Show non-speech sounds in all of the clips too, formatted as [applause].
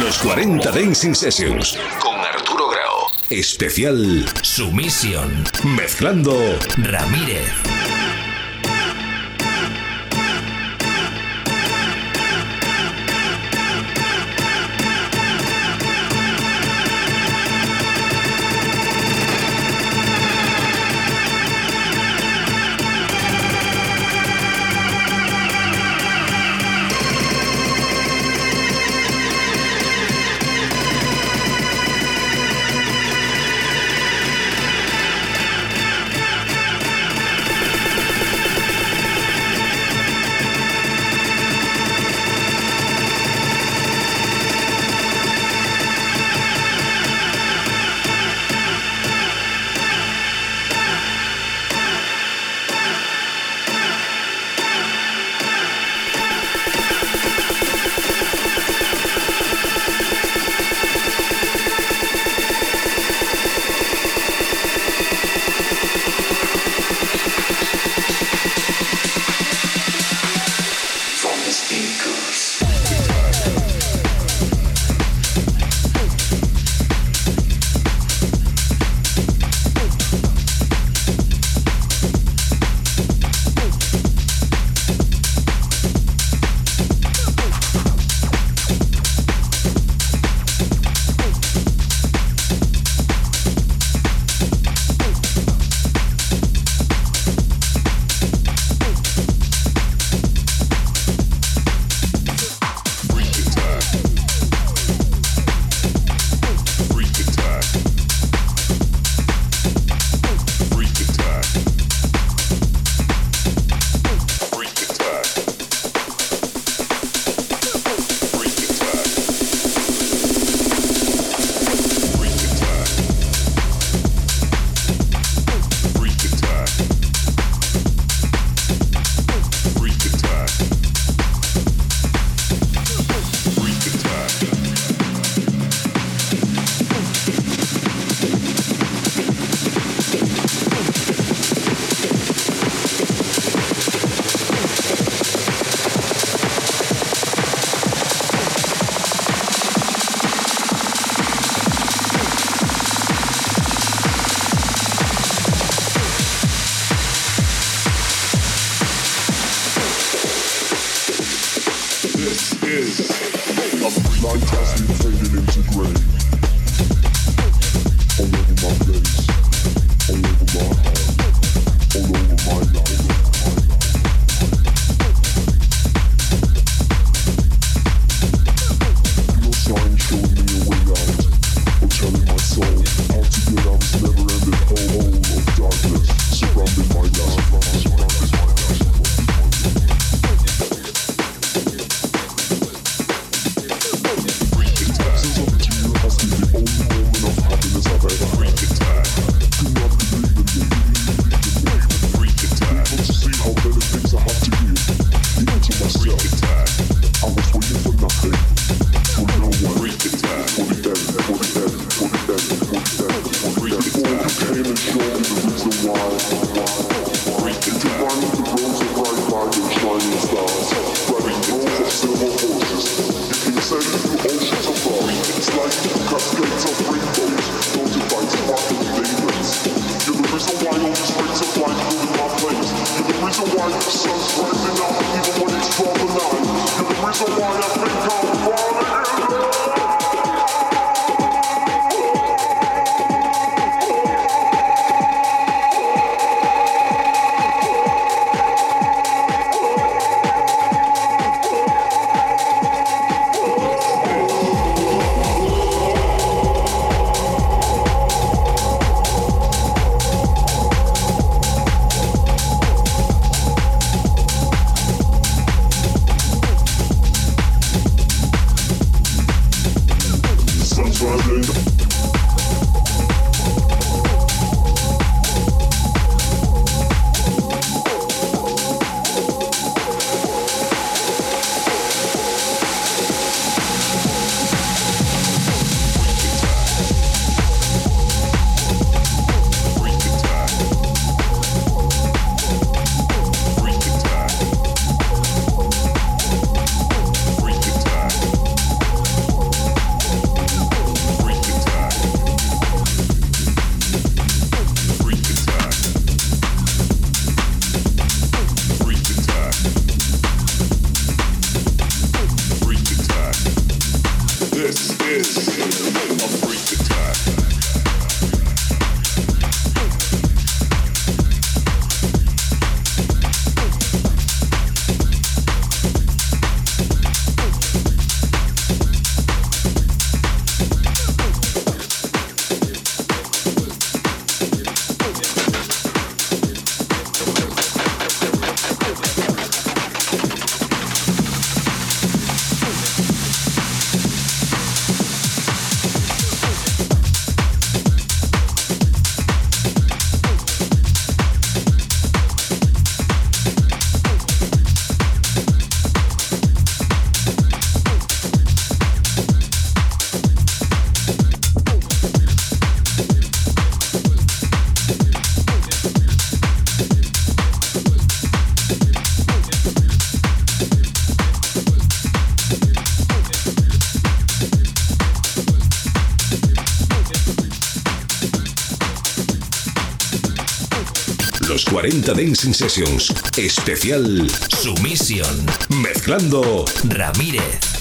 Los 40 Dancing Sessions con Arturo Grau. Especial Sumisión. Mezclando Ramírez. 40 Dancing Sessions. Especial Sumisión. Mezclando Ramírez.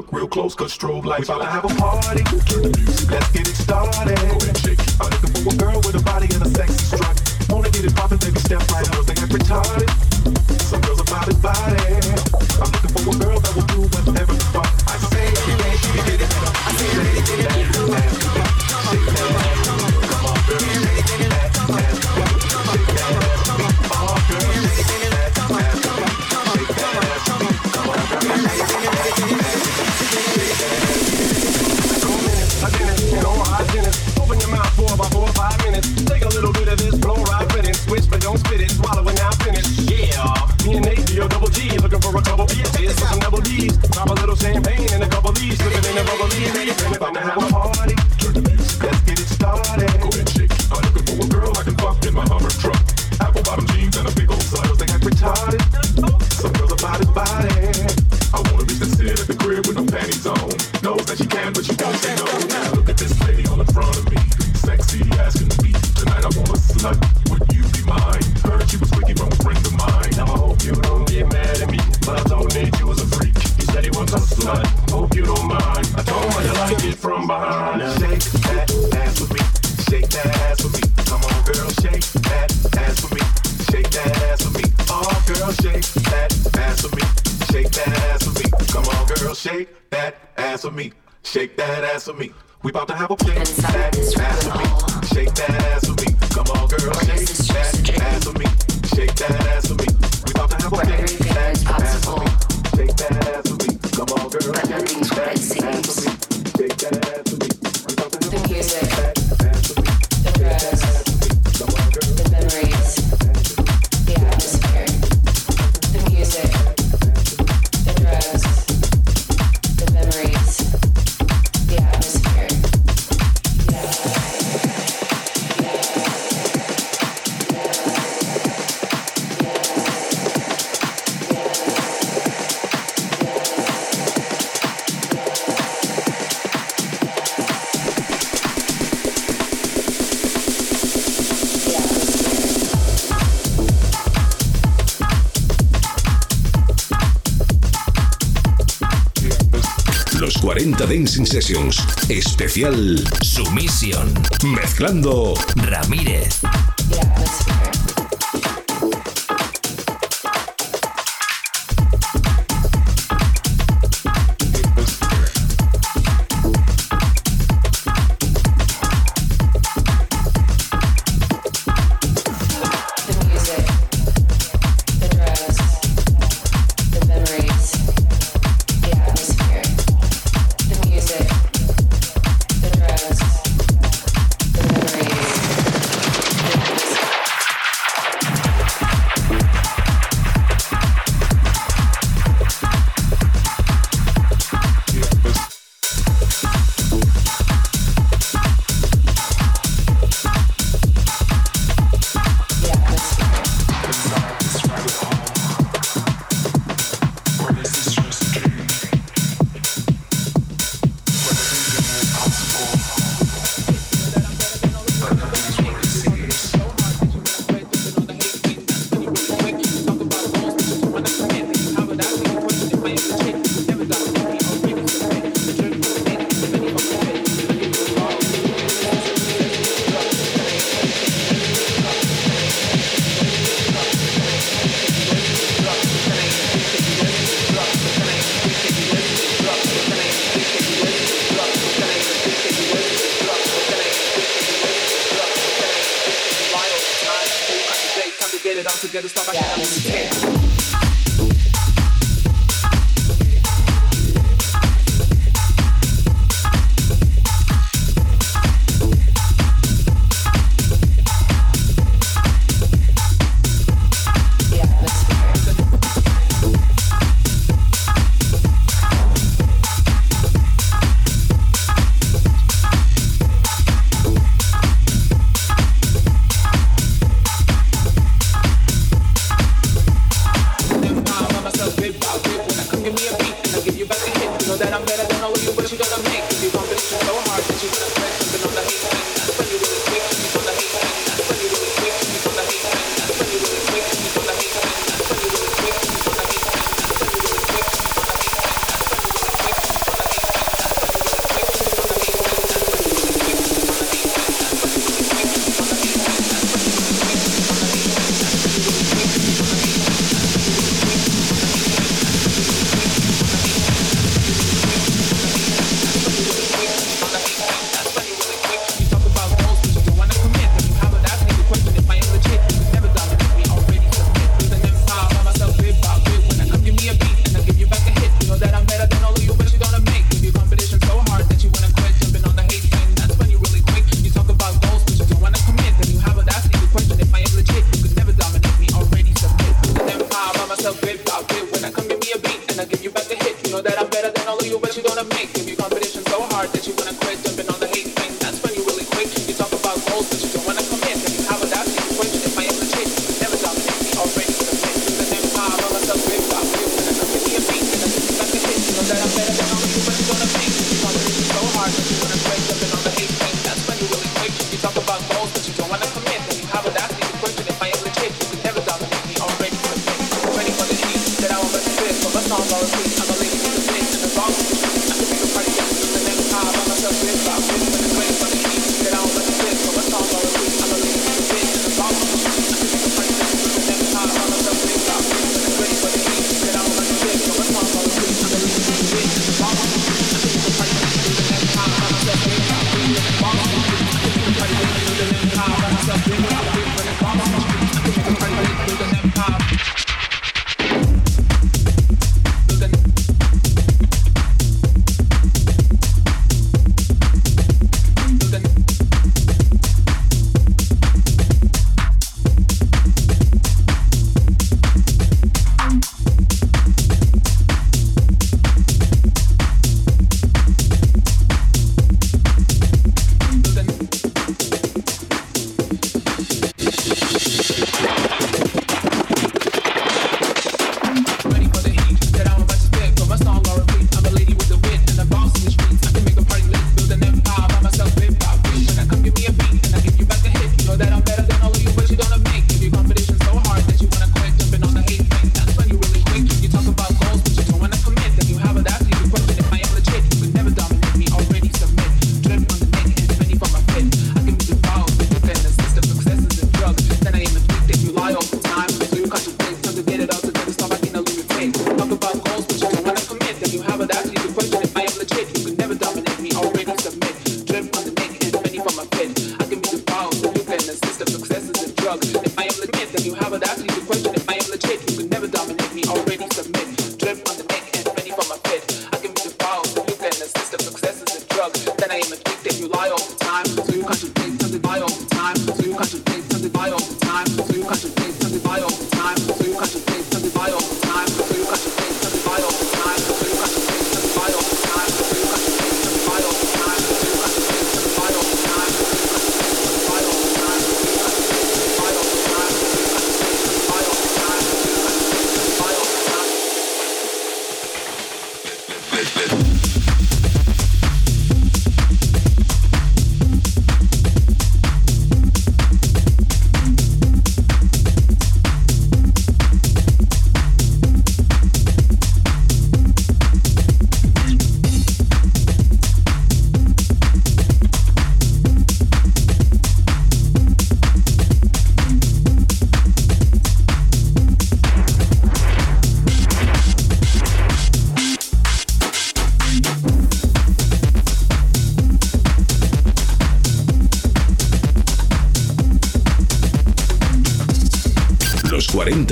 look real close, cause strobe lights. We about to have a party. Let's get it started. I'm looking for a girl with a body and a sexy strut. Wanna get it poppin', baby, step right up. They get retarded. Some girls are body body. I'm looking for a girl that will do what 40 Dancing Sessions. Especial Sumisión. Mezclando Ramírez. gotta stop. I gotta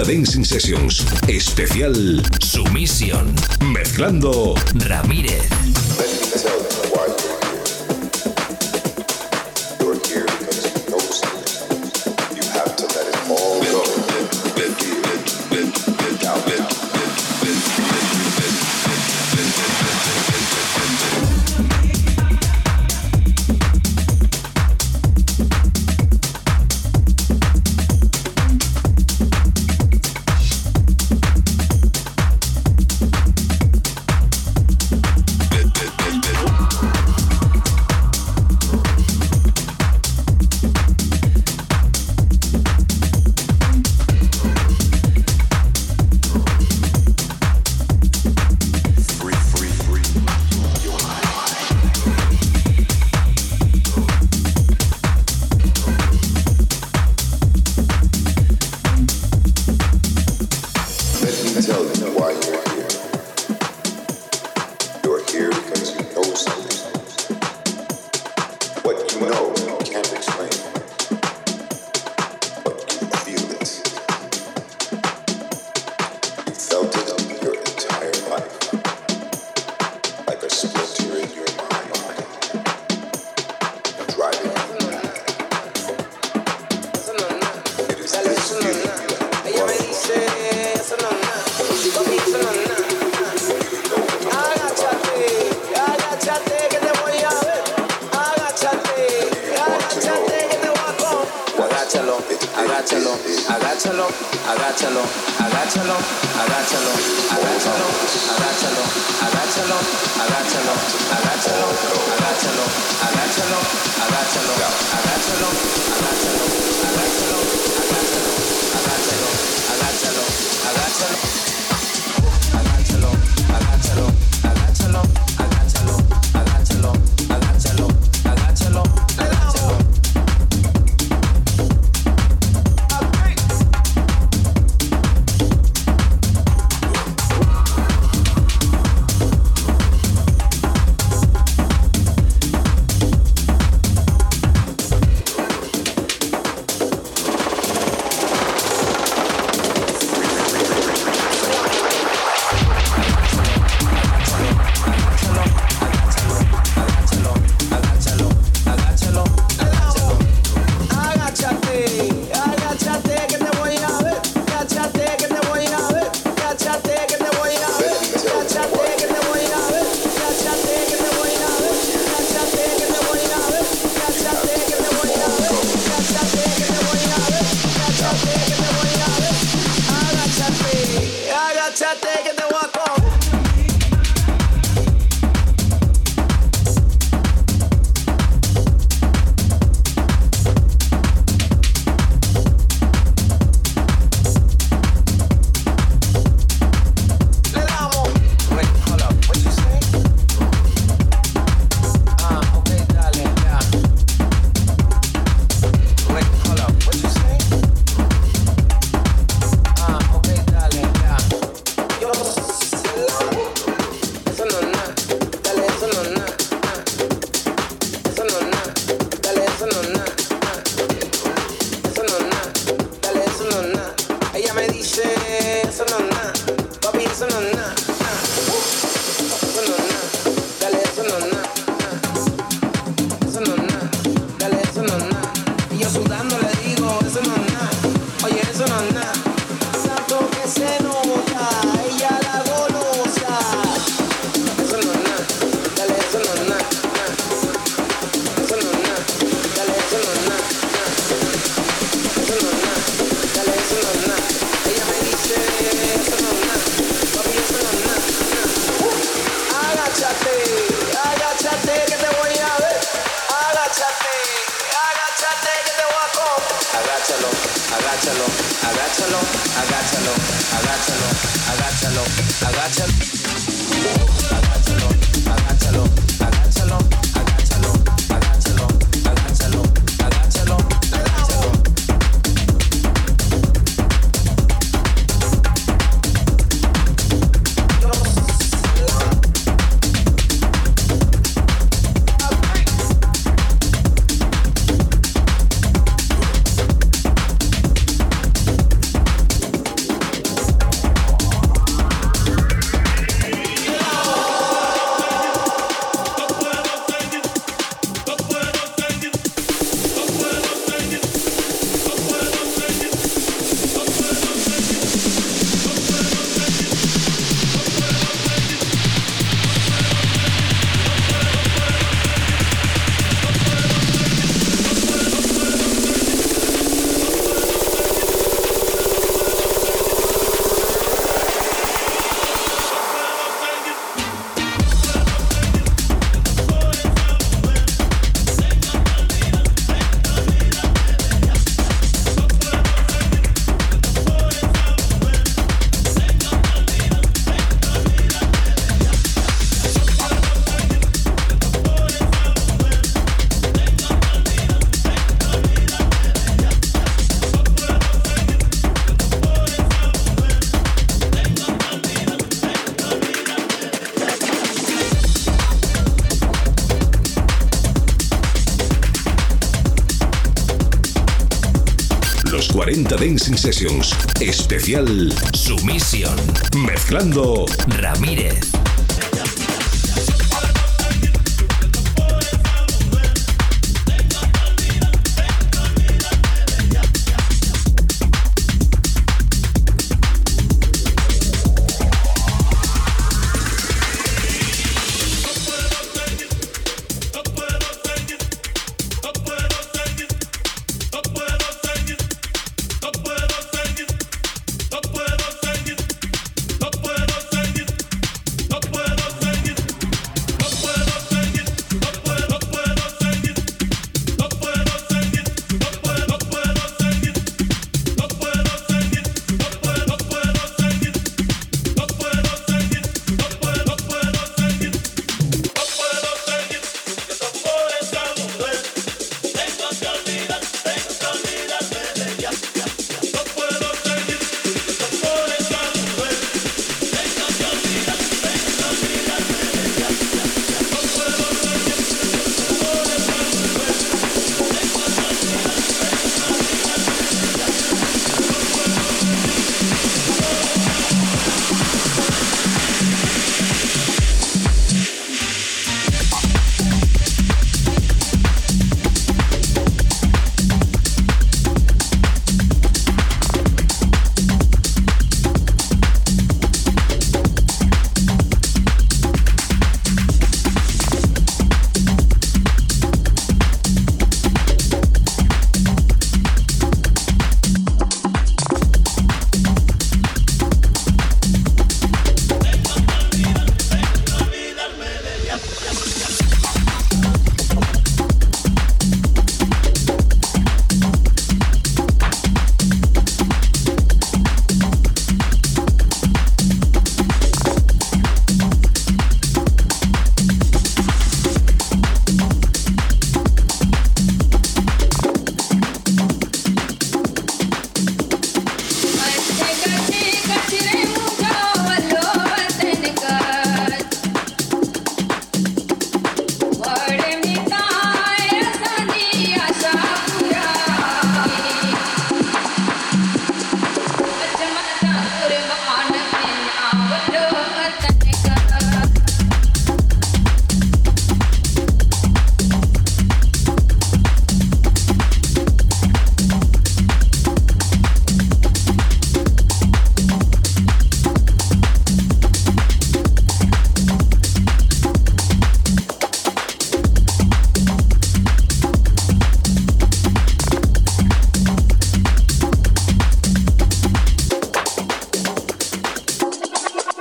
Dancing Sessions. Especial Sumisión. Mezclando Ramírez. why? you're 40 Dancing Sessions. Especial Sumisión. Mezclando Ramírez.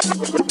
you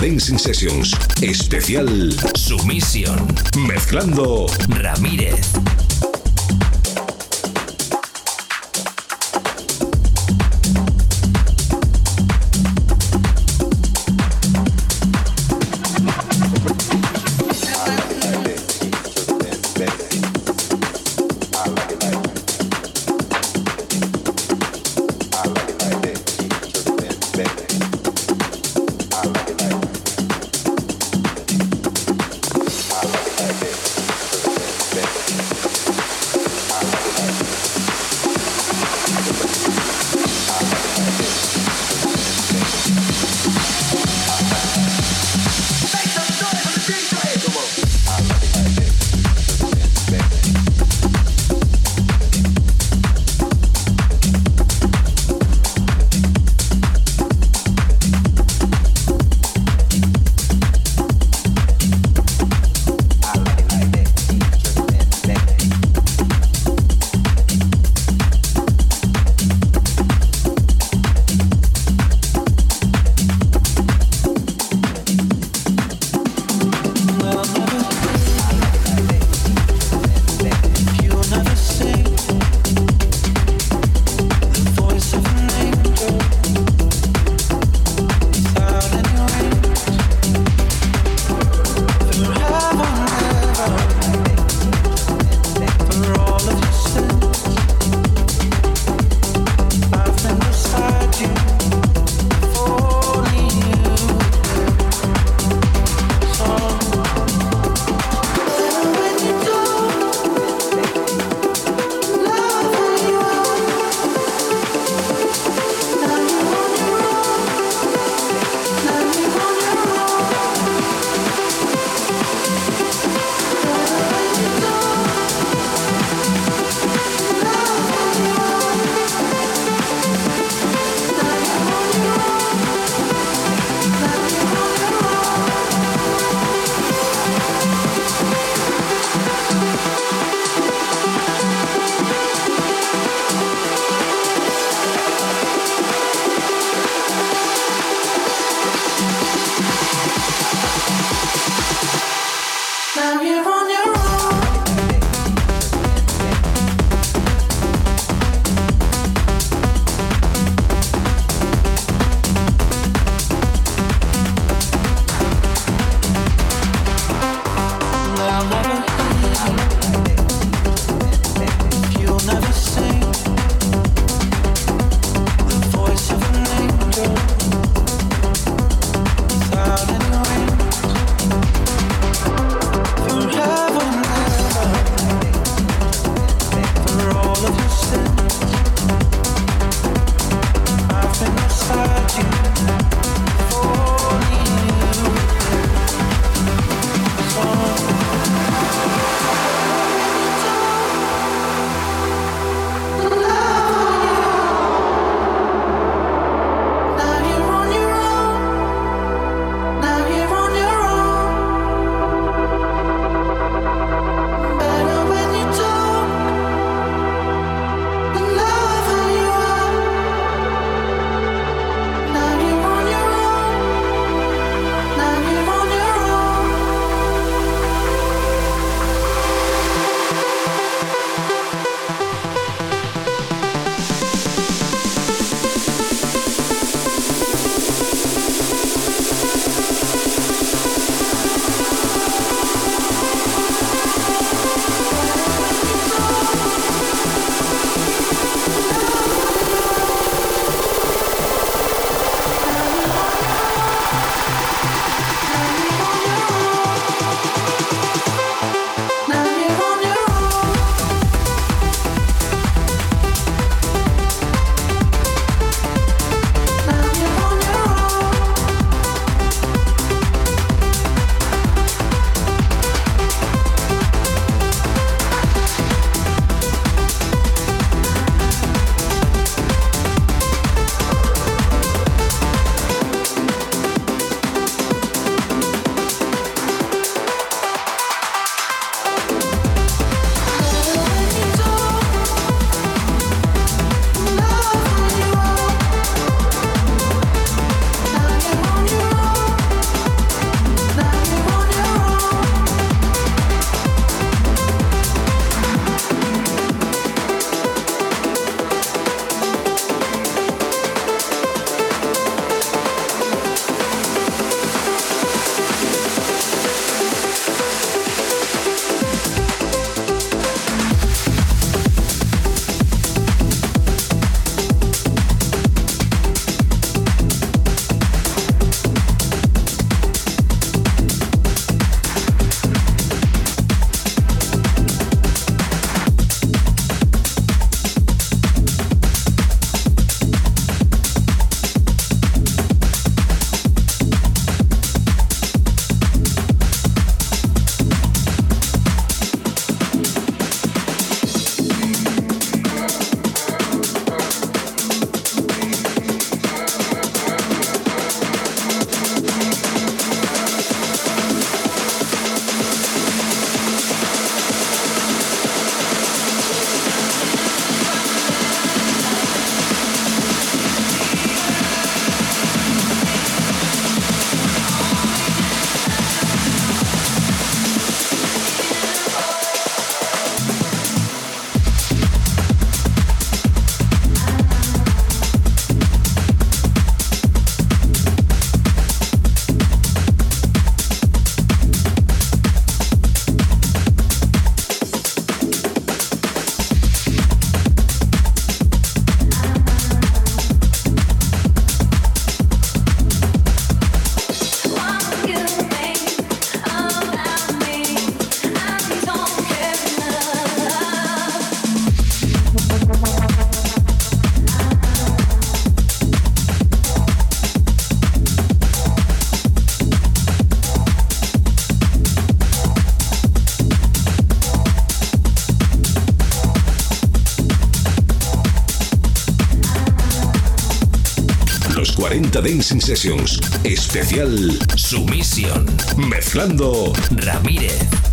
Dancing Sessions. Especial Sumisión. Mezclando Ramírez. 40 Dancing Sessions. Especial Sumisión. Mezclando Ramírez.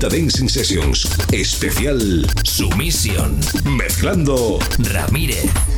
40 Dancing Sessions. Especial Sumisión. Mezclando Ramírez.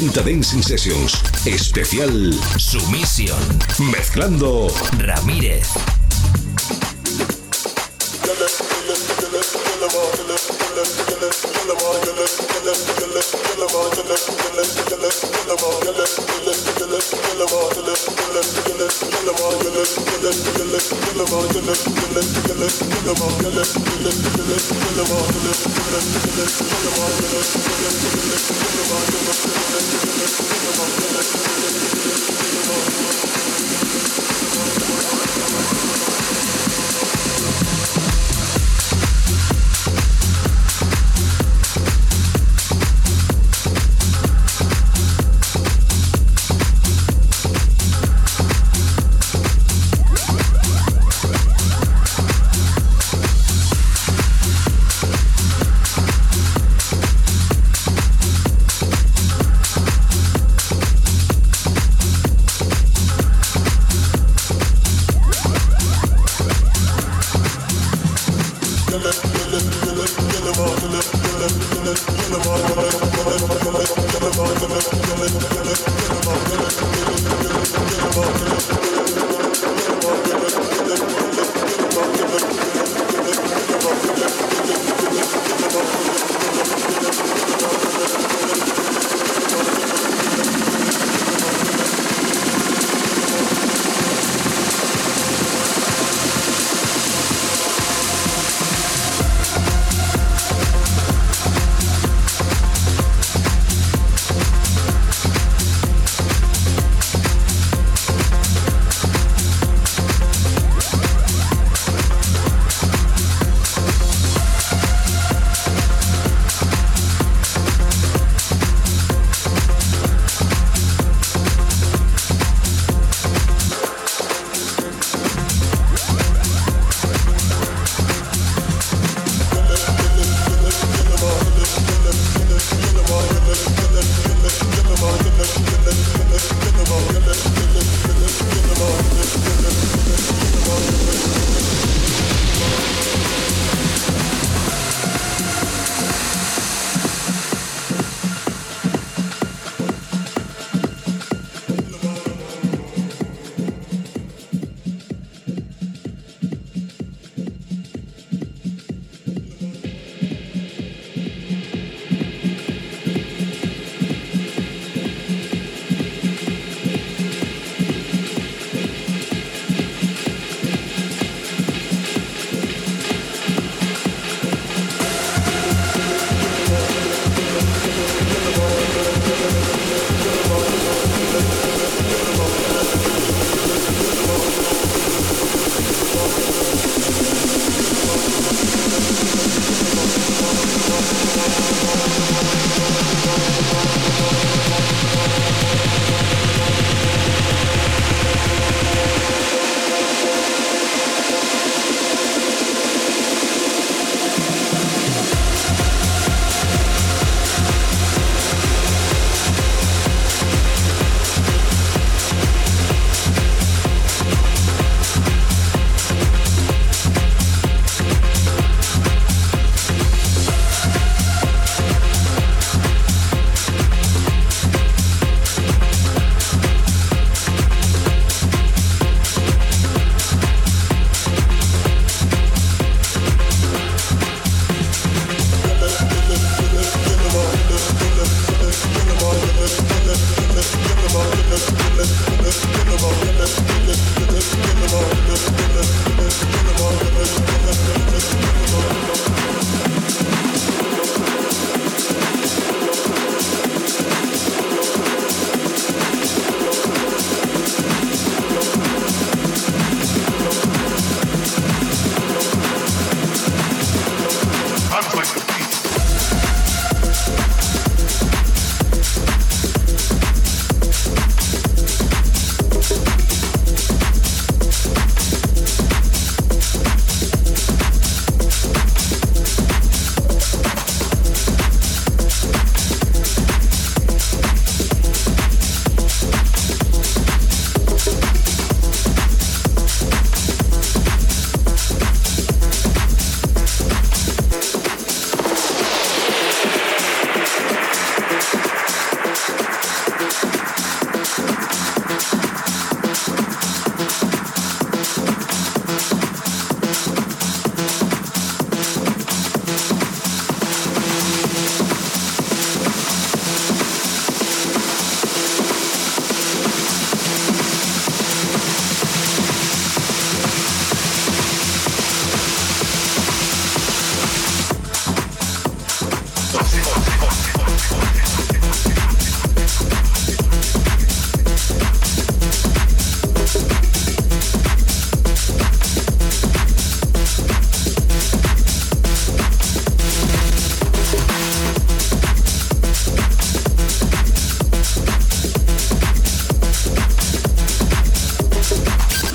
40 Dancing Sessions. Especial Sumisión. Mezclando Ramírez. [laughs] Thank you.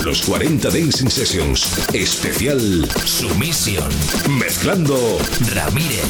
Los 40 Dancing Sessions. Especial Sumisión. Mezclando Ramírez.